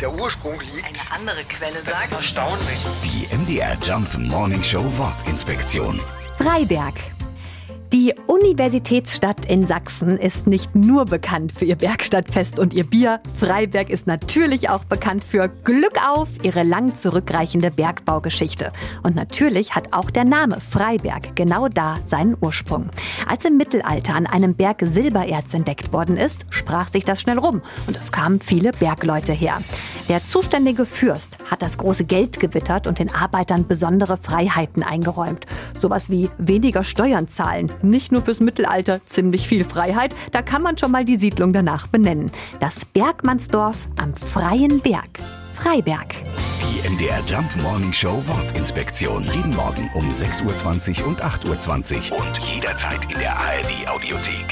der Ursprung liegt. Eine andere Quelle Das ist sagt. erstaunlich. Die MDR Jump Morning Show Wortinspektion. Freiberg. Die Universitätsstadt in Sachsen ist nicht nur bekannt für ihr Bergstadtfest und ihr Bier. Freiberg ist natürlich auch bekannt für Glück auf, ihre lang zurückreichende Bergbaugeschichte. Und natürlich hat auch der Name Freiberg genau da seinen Ursprung. Als im Mittelalter an einem Berg Silbererz entdeckt worden ist, sprach sich das schnell rum und es kamen viele Bergleute her. Der zuständige Fürst hat das große Geld gewittert und den Arbeitern besondere Freiheiten eingeräumt. Sowas wie weniger Steuern zahlen, nicht nur fürs Mittelalter, ziemlich viel Freiheit, da kann man schon mal die Siedlung danach benennen. Das Bergmannsdorf am Freien Berg. Freiberg. Die MDR Jump Morning Show Wortinspektion. Jeden Morgen um 6.20 Uhr und 8.20 Uhr und jederzeit in der ARD Audiothek.